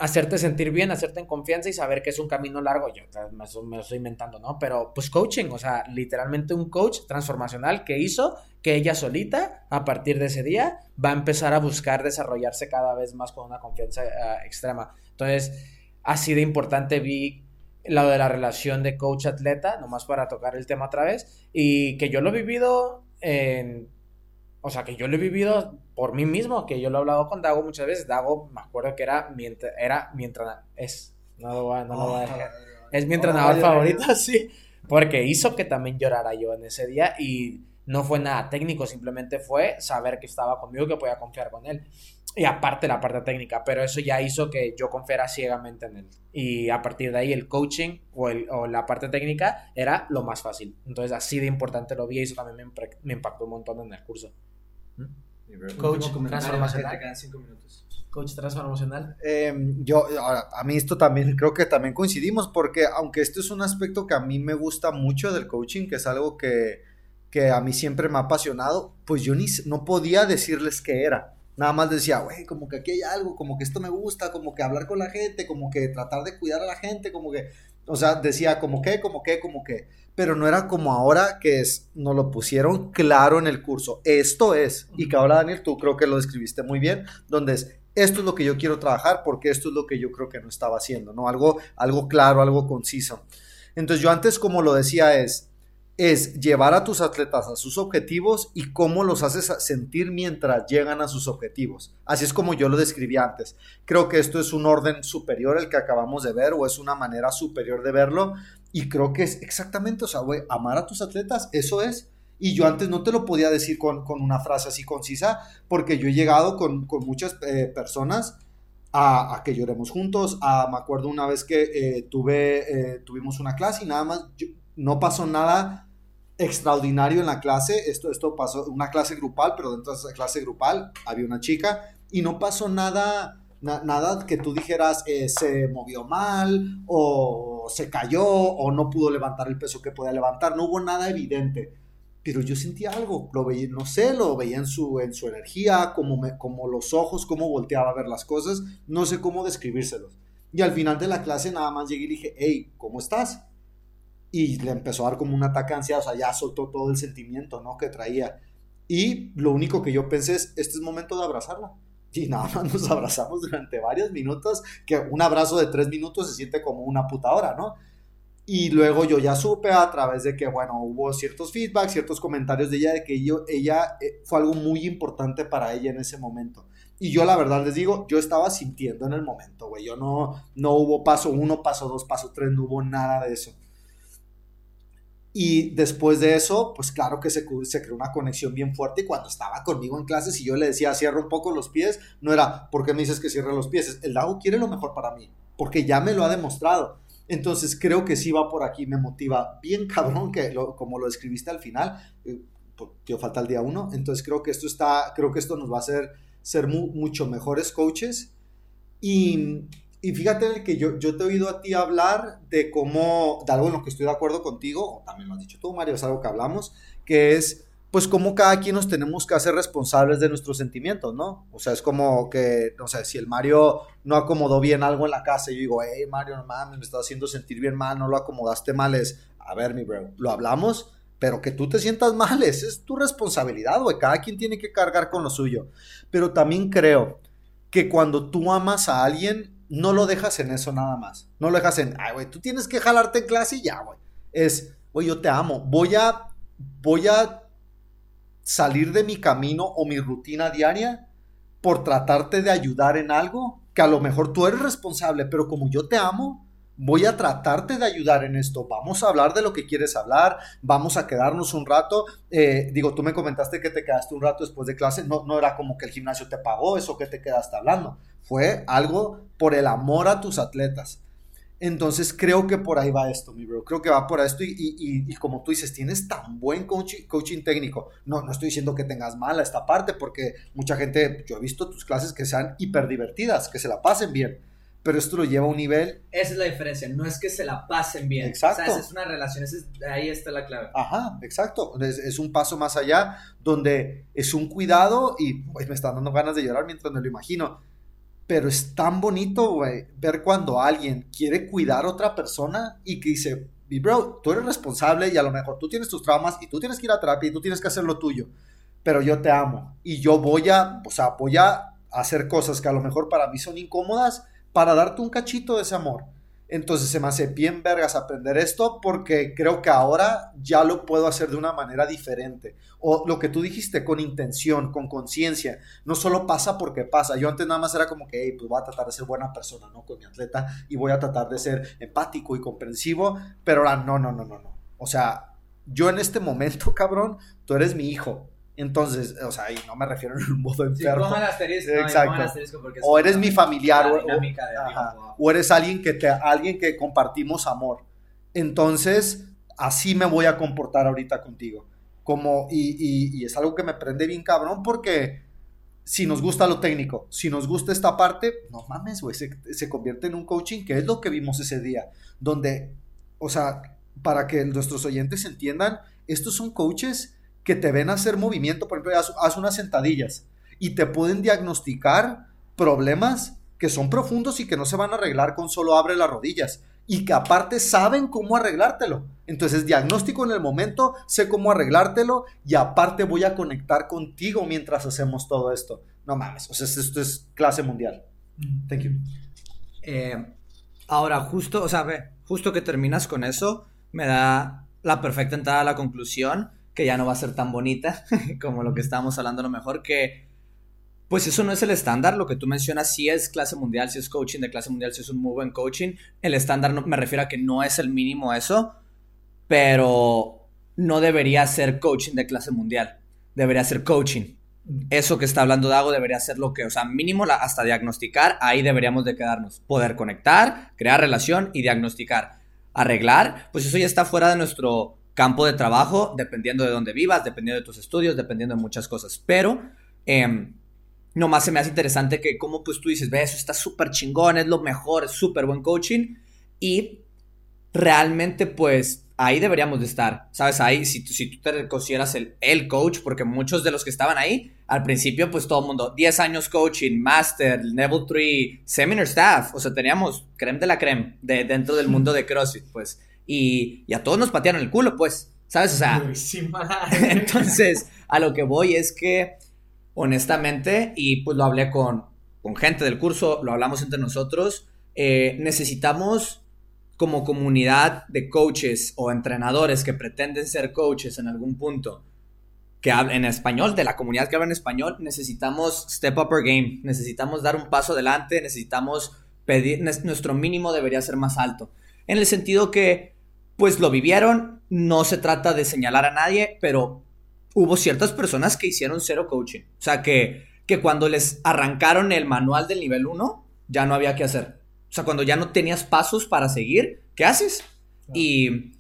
hacerte sentir bien, hacerte en confianza y saber que es un camino largo. Yo me, lo estoy inventando, ¿no? Pero pues coaching, o sea, literalmente un coach transformacional que hizo que ella solita, a partir de ese día, va a empezar a buscar desarrollarse cada vez más con una confianza uh, extrema. Entonces, así de importante vi lo de la relación de coach-atleta, nomás para tocar el tema otra vez, y que yo lo he vivido en o sea, que yo lo he vivido por mí mismo, que yo lo he hablado con Dago muchas veces. Dago, me acuerdo que era mientras, era mientras, es, no lo voy a, no lo voy a dejar. Es mi entrenador favorito, sí, porque hizo que también llorara yo en ese día y no fue nada técnico, simplemente fue saber que estaba conmigo, que podía confiar con él. Y aparte la parte técnica, pero eso ya hizo que yo confiara ciegamente en él. Y a partir de ahí el coaching o, el, o la parte técnica era lo más fácil. Entonces así de importante lo vi y eso también me, me impactó un montón en el curso. Coach transformacional. Coach transformacional. Em, yo, a mí esto también, creo que también coincidimos, porque aunque esto es un aspecto que a mí me gusta mucho del coaching, que es algo que, que a mí siempre me ha apasionado, pues yo ni no podía decirles qué era. Nada más decía, güey, como que aquí hay algo, como que esto me gusta, como que hablar con la gente, como que tratar de cuidar a la gente, como que, o sea, decía como que, como que, como que pero no era como ahora que es, nos lo pusieron claro en el curso. Esto es, y que ahora Daniel, tú creo que lo describiste muy bien, donde es, esto es lo que yo quiero trabajar porque esto es lo que yo creo que no estaba haciendo, ¿no? Algo, algo claro, algo conciso. Entonces yo antes como lo decía es, es llevar a tus atletas a sus objetivos y cómo los haces sentir mientras llegan a sus objetivos. Así es como yo lo describí antes. Creo que esto es un orden superior el que acabamos de ver o es una manera superior de verlo y creo que es exactamente, o sea, güey, amar a tus atletas, eso es. Y yo antes no te lo podía decir con, una frase así concisa porque yo he llegado con, muchas eh, personas a, que lloremos juntos. A, me acuerdo una vez que eh, tuve, eh, tuvimos una clase y nada más, no pasó nada extraordinario en la clase. Esto, esto pasó, una clase grupal, pero dentro de esa clase grupal había una chica y no pasó nada, nada que tú dijeras se movió mal o se cayó o no pudo levantar el peso que podía levantar. No hubo nada evidente. Pero yo sentía algo, lo veía, no sé, lo veía en su, en su energía, como, me, como los ojos, cómo volteaba a ver las cosas, no sé cómo describírselos. Y al final de la clase nada más llegué y dije, hey, ¿cómo estás? y le empezó a dar como un ataque ansiedad, o ya soltó todo el sentimiento, ¿no? Que traía. Y lo único que yo pensé es, este es momento de abrazarla. Y nada más nos abrazamos durante varios minutos, que un abrazo de tres minutos se siente como una puta hora, ¿no? Y luego yo ya supe a través de que, bueno, hubo ciertos feedbacks, ciertos comentarios de ella, de que yo, ella eh, fue algo muy importante para ella en ese momento. Y yo la verdad les digo, yo estaba sintiendo en el momento, güey. Yo no, no hubo paso uno, paso dos, paso tres, no hubo nada de eso. Y después de eso, pues claro que se, se, creó una conexión bien fuerte y cuando estaba conmigo en clases y yo le decía, cierra un poco los pies, no era, ¿por qué me dices que cierre los pies? El Dago quiere lo mejor para mí, porque ya me lo ha demostrado. Entonces creo que sí va por aquí, me motiva bien cabrón, que como lo escribiste al final, eh, falta el día uno, entonces creo que esto está, creo que esto nos va a hacer ser mucho mejores coaches. Y y fíjate que yo, yo te he oído a ti hablar de cómo, de algo en lo que estoy de acuerdo contigo, o también lo has dicho tú, Mario, es algo que hablamos, que es pues cómo cada quien nos tenemos que hacer responsables de nuestros sentimientos, ¿no? O sea, es como que, no sé, si el Mario no acomodó bien algo en la casa yo digo, hey Mario, no mames, me estás haciendo sentir bien mal, no lo acomodaste mal, es, a ver, mi bro, lo hablamos, pero que tú te sientas mal, esa es tu responsabilidad, güey. Cada quien tiene que cargar con lo suyo. Pero también creo que cuando tú amas a alguien, no lo dejas en eso nada más. No lo dejas en, ay, güey, tú tienes que jalarte en clase y ya, güey. Es, güey, yo te amo. Voy a, voy a salir de mi camino o mi rutina diaria por tratarte de ayudar en algo que a lo mejor tú eres responsable, pero como yo te amo, voy a tratarte de ayudar en esto. Vamos a hablar de lo que quieres hablar, vamos a quedarnos un rato. Eh, digo, tú me comentaste que te quedaste un rato después de clase, no, no era como que el gimnasio te pagó eso que te quedaste hablando, fue algo por el amor a tus atletas. Entonces creo que por ahí va esto, mi bro. Creo que va por esto y, como tú dices, tienes tan buen coaching, coaching técnico. No, no estoy diciendo que tengas mala esta parte porque mucha gente, yo he visto tus clases que sean hiper divertidas, que se la pasen bien pero esto lo lleva a un nivel. Esa es la diferencia, no es que se la pasen bien. Exacto. O sea, es una relación, ahí está la clave. Ajá, exacto. Es, un paso más allá donde es un cuidado y pues, me están dando ganas de llorar mientras me lo imagino. Pero es tan bonito, güey, ver cuando alguien quiere cuidar a otra persona y que dice, bro, tú eres responsable y a lo mejor tú tienes tus traumas y tú tienes que ir a terapia y tú tienes que hacer lo tuyo. Pero yo te amo y yo voy a, o sea, voy a hacer cosas que a lo mejor para mí son incómodas, para darte un cachito de ese amor. Entonces se me hace bien vergas aprender esto porque creo que ahora ya lo puedo hacer de una manera diferente. O lo que tú dijiste, con intención, con conciencia. No solo pasa porque pasa. Yo antes nada más era como que, hey, pues voy a tratar de ser buena persona, ¿no? Con mi atleta y voy a tratar de ser empático y comprensivo. Pero ahora no, no, no, no, no. O sea, yo en este momento, cabrón, tú eres mi hijo. Entonces, o sea, y no me refiero en un modo enfermo. Exacto. o eres mi familiar o, o, eres alguien que te alguien que compartimos amor. Entonces, así me voy a comportar ahorita contigo. Como y, y, es algo que me prende bien cabrón porque si nos gusta lo técnico, si nos gusta esta parte, no mames, güey, se, se convierte en un coaching que es lo que vimos ese día, donde, o sea, para que nuestros oyentes entiendan, estos son coaches que te ven hacer movimiento, por ejemplo, haz, unas sentadillas y te pueden diagnosticar problemas que son profundos y que no se van a arreglar con solo abre las rodillas y que aparte saben cómo arreglártelo. Entonces, diagnóstico en el momento, sé cómo arreglártelo y aparte voy a conectar contigo mientras hacemos todo esto. No mames, o sea, esto es clase mundial. Mm. Thank you. Eh, ahora, justo, o sea, ve, justo que terminas con eso, me da la perfecta entrada a la conclusión que ya no va a ser tan bonita como lo que estábamos hablando a lo mejor, que pues eso no es el estándar, lo que tú mencionas si es clase mundial, si es coaching de clase mundial, si es un muy buen coaching, el estándar no, me refiero a que no es el mínimo eso, pero no debería ser coaching de clase mundial, debería ser coaching. Eso que está hablando Dago debería ser lo que, o sea, mínimo hasta diagnosticar, ahí deberíamos de quedarnos. Poder conectar, crear relación y diagnosticar. Arreglar, pues eso ya está fuera de nuestro campo de trabajo, dependiendo de dónde vivas, dependiendo de tus estudios, dependiendo de muchas cosas. Pero, eh, nomás se me hace interesante que como pues tú dices, ve, eso está súper chingón, es lo mejor, es súper buen coaching. Y realmente pues ahí deberíamos de estar, ¿sabes? Ahí, si, si tú te consideras el, el coach, porque muchos de los que estaban ahí, al principio pues todo el mundo, 10 años coaching, master, level 3, seminar staff, o sea, teníamos creme de la creme de, dentro del mundo de CrossFit, pues y, a todos nos patearon el culo, pues, ¿sabes? O sea, entonces, a lo que voy es que, honestamente, y pues lo hablé con, con gente del curso, lo hablamos entre nosotros, eh, necesitamos como comunidad de coaches o entrenadores que pretenden ser coaches en algún punto, que hablen en español, de la comunidad que habla en español, necesitamos step up our game, necesitamos dar un paso adelante, necesitamos pedir, nuestro mínimo debería ser más alto. En el sentido que pues lo vivieron. No se trata de señalar a nadie, pero hubo ciertas personas que hicieron cero coaching. O sea, que, que cuando les arrancaron el manual del nivel 1, ya no había que hacer. O sea, cuando ya no tenías pasos para seguir, ¿qué haces? Y,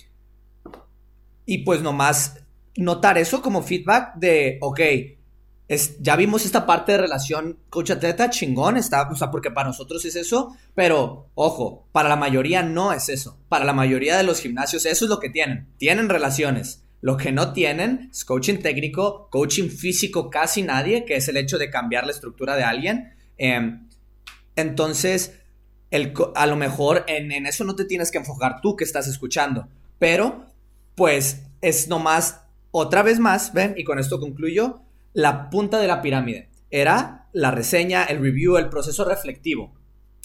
y pues nomás notar eso como feedback de, ok, ya vimos esta parte de relación coach-atleta chingón, está, o sea, porque para nosotros es eso, pero ojo, para la mayoría no es eso. Para la mayoría de los gimnasios eso es lo que tienen. Tienen relaciones. Lo que no tienen es coaching técnico, coaching físico casi nadie, que es el hecho de cambiar la estructura de alguien. Em, entonces, el, a lo mejor en, en eso no te tienes que enfocar tú que estás escuchando, pero pues es nomás, otra vez más, ven, y con esto concluyo, la punta de la pirámide. Era la reseña, el review, el proceso reflectivo.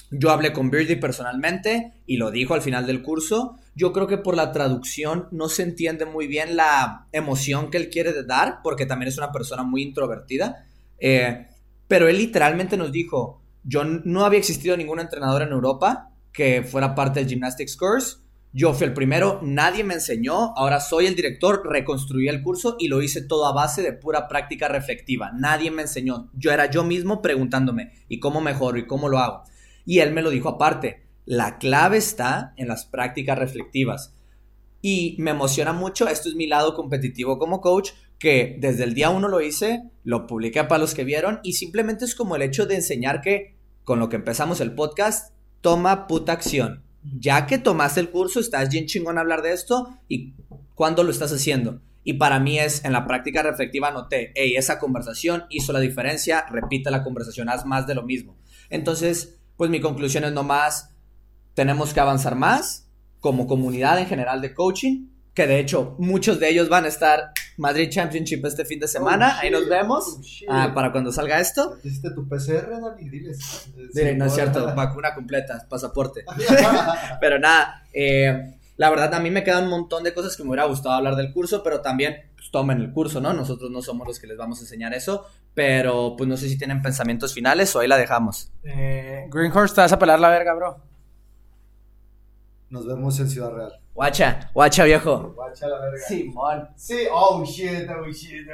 Yo hablé con Birdie personalmente y lo dijo al final del curso. Yo creo que por la traducción no se entiende muy bien la emoción que él quiere dar, porque también es una persona muy introvertida. Eh, pero él literalmente nos dijo, yo no había existido ningún entrenador en Europa que fuera parte del Gymnastics Course. Yo fui el primero, nadie me enseñó, ahora soy el director, reconstruí el curso y lo hice todo a base de pura práctica reflectiva. Nadie me enseñó, yo era yo mismo preguntándome, ¿y cómo mejoro? ¿Y cómo lo hago? Y él me lo dijo aparte, la clave está en las prácticas reflectivas. Y me emociona mucho, esto es mi lado competitivo como coach, que desde el día uno lo hice, lo publiqué para los que vieron y simplemente es como el hecho de enseñar que con lo que empezamos el podcast, toma puta acción ya que tomaste el curso, estás bien chingón a hablar de esto y cuándo lo estás haciendo. Y para mí es, en la práctica reflectiva noté, hey, esa conversación hizo la diferencia, repite la conversación, haz más de lo mismo. Entonces, pues mi conclusión es nomás, tenemos que avanzar más como comunidad en general de coaching que de hecho muchos de ellos van a estar Madrid Championship este fin de semana. Oh, Ahí nos vemos oh, ah, para cuando salga esto. ¿Hiciste tu PCR, Dani? Diles. no es cierto, vacuna completa, pasaporte. pero nada, eh, la verdad a mí me quedan un montón de cosas que me hubiera gustado hablar del curso, pero también pues, tomen el curso, ¿no? Nosotros no somos los que les vamos a enseñar eso, pero pues no sé si tienen pensamientos finales o ahí la dejamos. Eh, Greenhorse, te vas a pelar la verga, bro. Nos vemos en Ciudad Real. Guacha, guacha viejo. Guacha la verga. Simón. Sí, oh shit, oh shit.